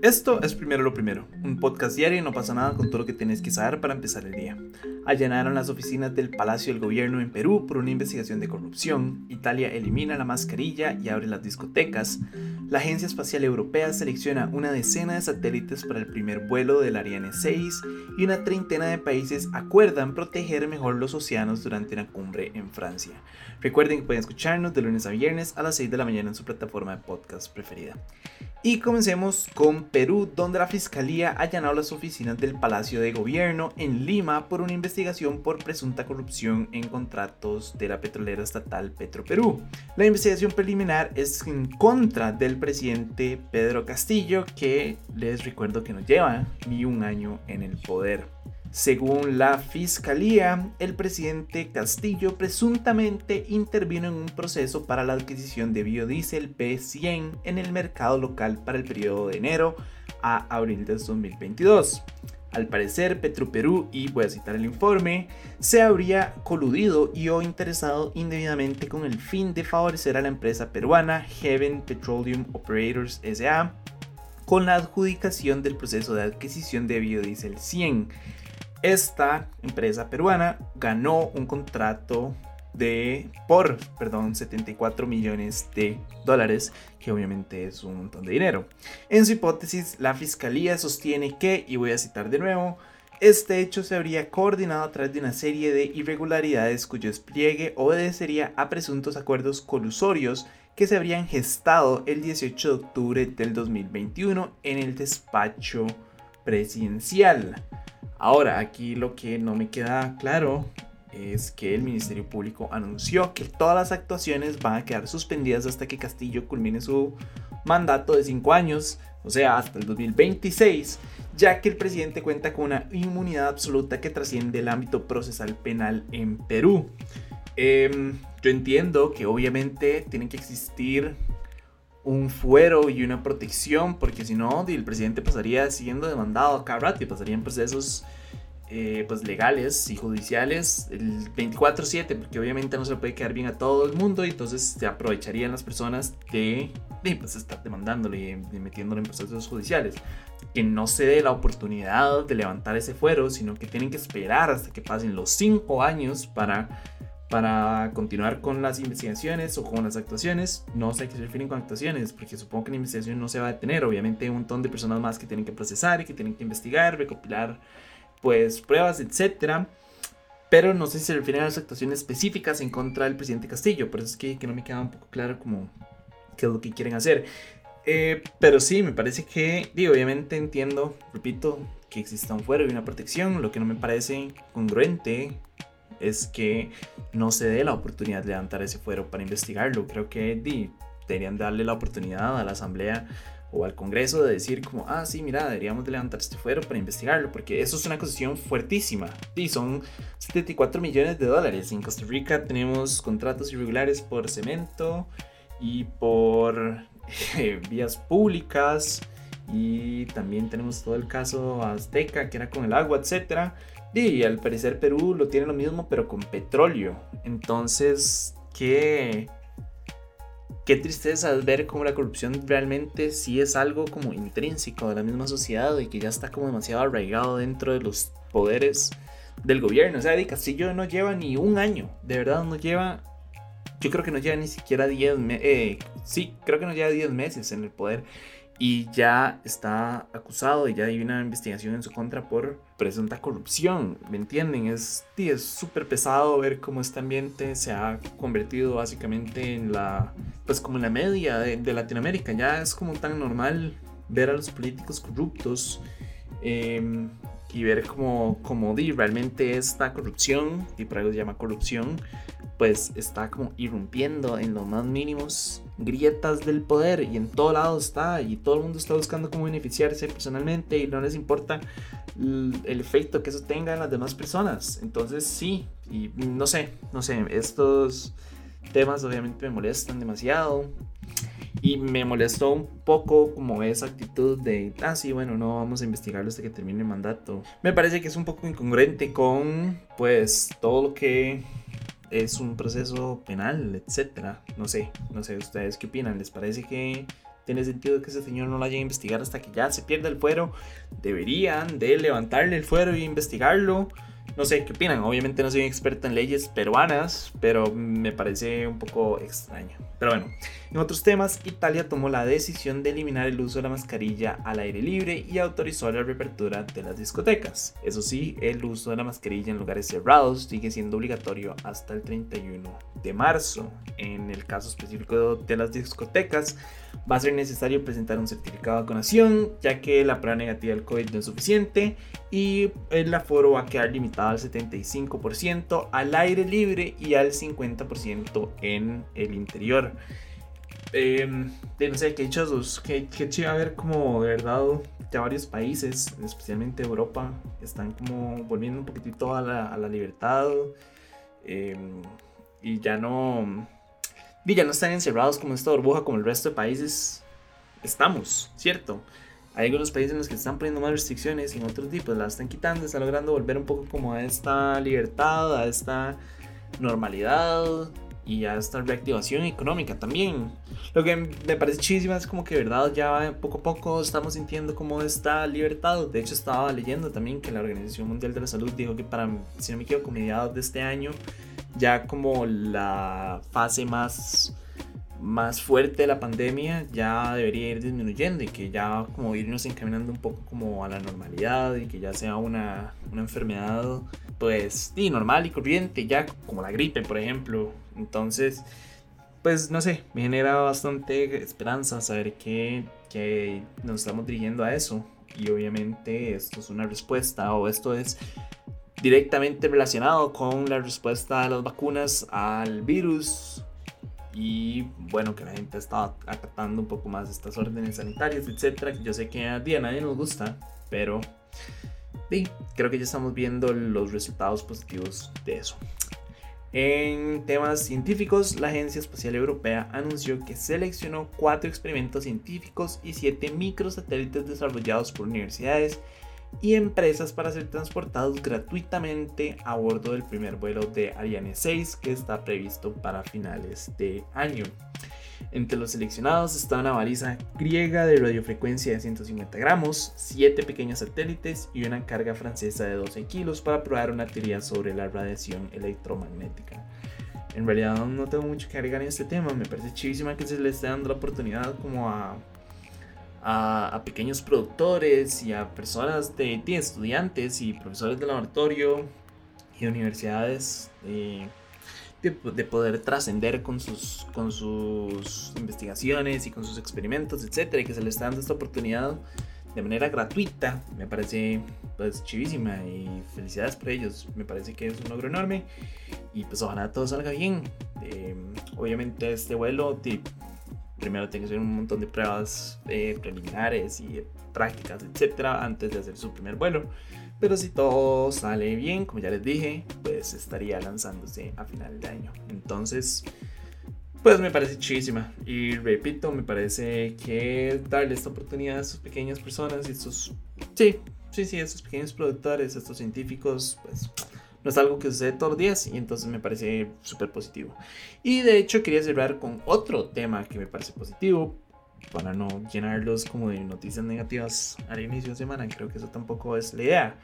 Esto es Primero lo Primero, un podcast diario y no pasa nada con todo lo que tienes que saber para empezar el día. Allanaron las oficinas del Palacio del Gobierno en Perú por una investigación de corrupción, Italia elimina la mascarilla y abre las discotecas, la Agencia Espacial Europea selecciona una decena de satélites para el primer vuelo del Ariane 6 y una treintena de países acuerdan proteger mejor los océanos durante una cumbre en Francia. Recuerden que pueden escucharnos de lunes a viernes a las 6 de la mañana en su plataforma de podcast preferida. Y comencemos con Perú, donde la Fiscalía ha allanado las oficinas del Palacio de Gobierno en Lima por una investigación por presunta corrupción en contratos de la petrolera estatal Petroperú. La investigación preliminar es en contra del presidente Pedro Castillo, que les recuerdo que no lleva ni un año en el poder. Según la fiscalía, el presidente Castillo presuntamente intervino en un proceso para la adquisición de biodiesel B100 en el mercado local para el periodo de enero a abril de 2022. Al parecer, Petroperú, y voy a citar el informe, se habría coludido y o interesado indebidamente con el fin de favorecer a la empresa peruana Heaven Petroleum Operators SA con la adjudicación del proceso de adquisición de biodiesel 100 esta empresa peruana ganó un contrato de por, perdón, 74 millones de dólares, que obviamente es un montón de dinero. En su hipótesis, la fiscalía sostiene que, y voy a citar de nuevo, este hecho se habría coordinado a través de una serie de irregularidades cuyo despliegue obedecería a presuntos acuerdos colusorios que se habrían gestado el 18 de octubre del 2021 en el despacho presidencial. Ahora, aquí lo que no me queda claro es que el Ministerio Público anunció que todas las actuaciones van a quedar suspendidas hasta que Castillo culmine su mandato de 5 años, o sea, hasta el 2026, ya que el presidente cuenta con una inmunidad absoluta que trasciende el ámbito procesal penal en Perú. Em, yo entiendo que obviamente tienen que existir un fuero y una protección, porque si no, el presidente pasaría siendo demandado a cada rato y pasarían procesos eh, pues legales y judiciales el 24/7, porque obviamente no se le puede quedar bien a todo el mundo y entonces se aprovecharían las personas de, pues, estar demandándole y, metiéndolo en procesos judiciales. Que no se dé la oportunidad de levantar ese fuero, sino que tienen que esperar hasta que pasen los 5 años para para continuar con las investigaciones o con las actuaciones. No sé a qué se refieren con actuaciones, porque supongo que la investigación no se va a detener. Obviamente hay un montón de personas más que tienen que procesar y que tienen que investigar, recopilar pues pruebas, etcétera. Pero no sé si se refieren a las actuaciones específicas en contra del presidente Castillo. Por eso es que, que no me queda un poco claro como qué es lo que quieren hacer. Eh, pero sí, me parece que, digo, obviamente entiendo, repito, que exista un fuero y una protección. Lo que no me parece congruente es que no se dé la oportunidad de levantar ese fuero para investigarlo. Creo que deberían darle la oportunidad a la Asamblea o al Congreso de decir como, ah, sí, mira, deberíamos de levantar este fuero para investigarlo, porque eso es una acusación fuertísima. Y son 74 millones de dólares. En Costa Rica tenemos contratos irregulares por cemento y por eh, vías públicas. Y también tenemos todo el caso Azteca, que era con el agua, etcétera y al parecer Perú lo tiene lo mismo, pero con petróleo. Entonces, qué, qué tristeza ver cómo la corrupción realmente sí es algo como intrínseco de la misma sociedad y que ya está como demasiado arraigado dentro de los poderes del gobierno. O sea, Di Castillo no lleva ni un año, de verdad no lleva, yo creo que no lleva ni siquiera 10 meses, eh, sí, creo que no lleva 10 meses en el poder y ya está acusado y ya hay una investigación en su contra por presunta corrupción, ¿me entienden? Es súper pesado ver cómo este ambiente se ha convertido básicamente en la, pues como en la media de, Latinoamérica, ya es como tan normal ver a los políticos corruptos em, y ver cómo, cómo realmente esta corrupción, y por algo se llama corrupción, pues está como irrumpiendo en los más mínimos grietas del poder y en todo lado está y todo el mundo está buscando cómo beneficiarse personalmente y no les importa el efecto que eso tenga en las demás personas. Entonces sí, y no sé, no sé, estos temas obviamente me molestan demasiado. Y me molestó un poco como esa actitud de, ah, sí, bueno, no vamos a investigarlo hasta que termine el mandato. Me parece que es un poco incongruente con, pues, todo lo que es un proceso penal, etcétera. No sé, no sé, ¿ustedes qué opinan? ¿Les parece que tiene sentido que ese señor no lo vayan a investigar hasta que ya se pierda el fuero. Deberían de levantarle el fuero y investigarlo. No sé qué opinan. Obviamente no soy experto en leyes peruanas, pero me parece un poco extraño. Pero bueno, en otros temas, Italia tomó la decisión de eliminar el uso de la mascarilla al aire libre y autorizó la reapertura de las discotecas. Eso sí, el uso de la mascarilla en lugares cerrados sigue siendo obligatorio hasta el 31 de marzo. En el caso específico de las discotecas, va a ser necesario presentar un certificado de vacunación, ya que la prueba negativa del COVID no es suficiente y el aforo va a quedar limitado al 75% al aire libre y al 50% en el interior. De no sé, qué que chido a ver como de verdad ya varios países, especialmente Europa, están como volviendo un poquitito a la, libertad em, y ya no, y ya no están encerrados como esta burbuja como el resto de países estamos, ¿cierto? Hay algunos países en los que están poniendo más restricciones y en otros tipos las están quitando, están logrando volver un poco como a esta libertad, a esta normalidad y a esta reactivación económica también. Lo que me parece chidísimo es como que verdad ya poco a poco estamos sintiendo como esta libertad. De hecho estaba leyendo también que la Organización Mundial de la Salud dijo que para, si no me equivoco, mediados de este año ya como la fase más más fuerte la pandemia ya debería ir disminuyendo y que ya como irnos encaminando un poco como a la normalidad y que ya sea una, una enfermedad pues sí, normal y corriente, ya como la gripe por ejemplo. Entonces, pues no sé, me genera bastante esperanza saber que, que nos estamos dirigiendo a eso y obviamente esto es una respuesta o esto es directamente relacionado con la respuesta de las vacunas al virus y bueno, que la gente está acatando un poco más estas órdenes sanitarias, etcétera. Yo sé que a día nadie nos gusta, pero sí, creo que ya estamos viendo los resultados positivos de eso. En temas científicos, la Agencia Espacial Europea anunció que seleccionó cuatro experimentos científicos y siete microsatélites desarrollados por universidades y empresas para ser transportados gratuitamente a bordo del primer vuelo de Ariane 6 que está previsto para finales de año. Entre los seleccionados está una baliza griega de radiofrecuencia de 150 gramos, 7 pequeños satélites y una carga francesa de 12 kilos para probar una teoría sobre la radiación electromagnética. En realidad no tengo mucho que agregar en este tema, me parece chivísima que se le esté dando la oportunidad como a a, pequeños productores y a personas de, estudiantes y profesores de laboratorio y universidades de, de, poder trascender con sus, con sus investigaciones y con sus experimentos, etcétera, y que se les está dando esta oportunidad de manera gratuita, me parece pues chivísima y felicidades por ellos, me parece que es un logro enorme y pues ojalá todo salga bien. Eh, obviamente este vuelo primero tiene que hacer un montón de pruebas eh, preliminares y prácticas, etcétera, antes de hacer su primer vuelo. Pero si todo sale bien, como ya les dije, pues estaría lanzándose a final de año. Entonces, pues me parece chidísima. Y repito, me parece que darle esta oportunidad a estas pequeñas personas y estos, sí, sí, sí, estos pequeños productores, estos científicos, pues no es algo que sucede todos los días y entonces me parece súper positivo. Y de hecho quería cerrar con otro tema que me parece positivo para no llenarlos como de noticias negativas al inicio de semana, creo que eso tampoco es la idea.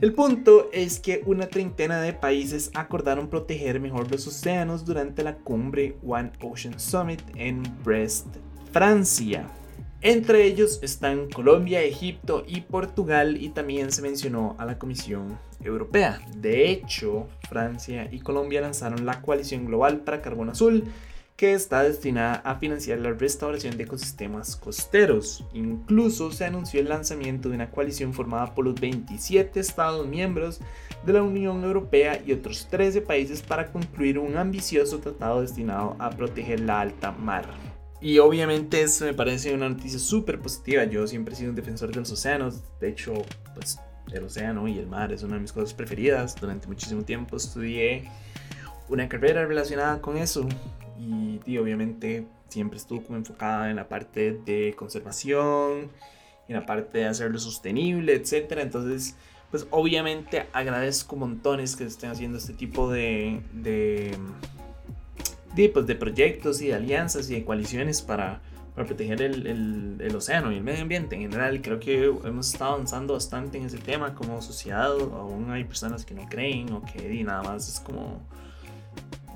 El punto es que una treintena de países acordaron proteger mejor los océanos durante la cumbre One Ocean Summit en Brest, Francia. Entre ellos están Colombia, Egipto y Portugal y también se mencionó a la Comisión Europea. De hecho, Francia y Colombia lanzaron la Coalición Global para Carbono Azul, que está destinada a financiar la restauración de ecosistemas costeros. Incluso se anunció el lanzamiento de una coalición formada por los 27 Estados miembros de la Unión Europea y otros 13 países para concluir un ambicioso tratado destinado a proteger la alta mar. Y obviamente eso me parece una noticia súper positiva. Yo siempre he sido un defensor de los océanos. De hecho, pues el océano y el mar es una de mis cosas preferidas. Durante muchísimo tiempo estudié una carrera relacionada con eso. Y, obviamente siempre estuve como enfocada en la parte de conservación, en la parte de hacerlo sostenible, etc. Entonces, pues obviamente agradezco montones que estén haciendo este tipo de, de de, pues, de proyectos y de alianzas y de coaliciones para, para proteger el, el, el, océano y el medio ambiente en general. Creo que hemos estado avanzando bastante en ese tema como sociedad. Aún hay personas que no creen o que y nada más es como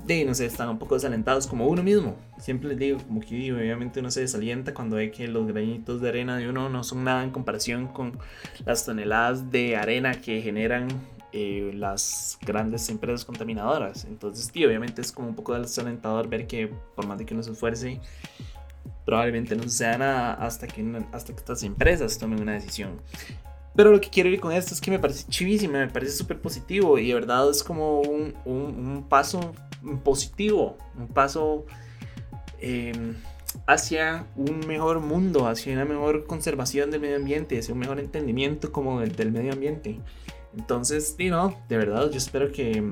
de, no sé, están un poco desalentados como uno mismo. Siempre les digo, como que obviamente uno se desalienta cuando ve que los granitos de arena de uno no son nada en comparación con las toneladas de arena que generan eh, las grandes empresas contaminadoras. Entonces, tío, obviamente es como un poco desalentador ver que por más de que uno se esfuerce, probablemente no suceda nada hasta que, hasta que estas empresas tomen una decisión. Pero lo que quiero ir con esto es que me parece chivísimo, me parece súper positivo y de verdad es como un, un, paso positivo, un paso em, hacia un mejor mundo, hacia una mejor conservación del medio ambiente, hacia un mejor entendimiento como del, del medio ambiente. Entonces, y no, de verdad, yo espero que,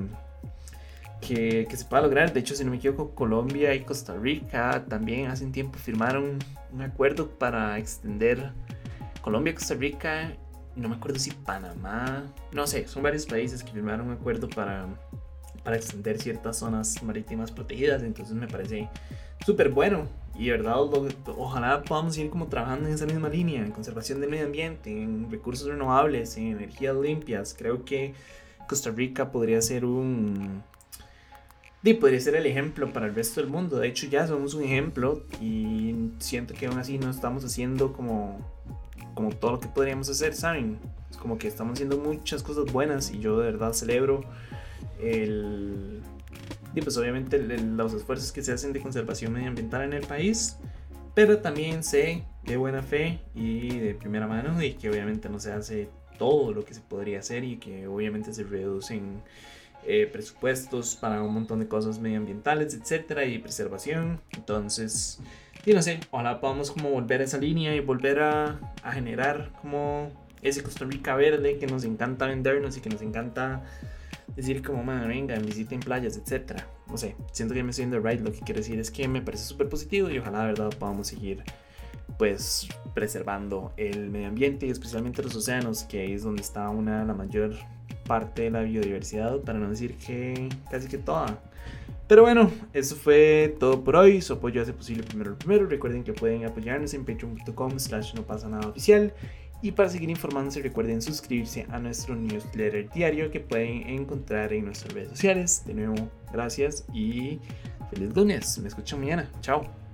que, se pueda lograr. De hecho, si no me equivoco, Colombia y Costa Rica también hace un tiempo firmaron un acuerdo para extender Colombia, Costa Rica, no me acuerdo si Panamá, no sé, son varios países que firmaron un acuerdo para para extender ciertas zonas marítimas protegidas. Entonces me parece súper bueno. Y de verdad, ojalá podamos ir como trabajando en esa misma línea, en conservación del medio ambiente, en recursos renovables, en energías limpias. Creo que Costa Rica podría ser un... Y podría ser el ejemplo para el resto del mundo. De hecho, ya somos un ejemplo y siento que aún así no estamos haciendo como, como todo lo que podríamos hacer, ¿saben? Es como que estamos haciendo muchas cosas buenas y yo de verdad celebro el, y pues obviamente los esfuerzos que se hacen de conservación medioambiental en el país, pero también sé de buena fe y de primera mano y que obviamente no se hace todo lo que se podría hacer y que obviamente se reducen eh, presupuestos para un montón de cosas medioambientales, etcétera, y preservación. Entonces, y no sé, ojalá podamos como volver a esa línea y volver a, a generar como ese Costa Rica verde que nos encanta vendernos y que nos encanta decir como, man, vengan, visiten playas, etcétera. No sé, siento que me estoy yendo right. Lo que quiero decir es que me parece súper positivo y ojalá, de verdad, podamos seguir pues preservando el medio ambiente y especialmente los océanos, que ahí es donde está una la mayor parte de la biodiversidad, para no decir que casi que toda. Pero bueno, eso fue todo por hoy. Su apoyo hace posible primero lo primero. Recuerden que pueden apoyarnos en patreon.com slash no pasa nada oficial. Y para seguir informándose recuerden suscribirse a nuestro newsletter diario que pueden encontrar en nuestras redes sociales. De nuevo, gracias y feliz lunes. Me escucho mañana. Chao.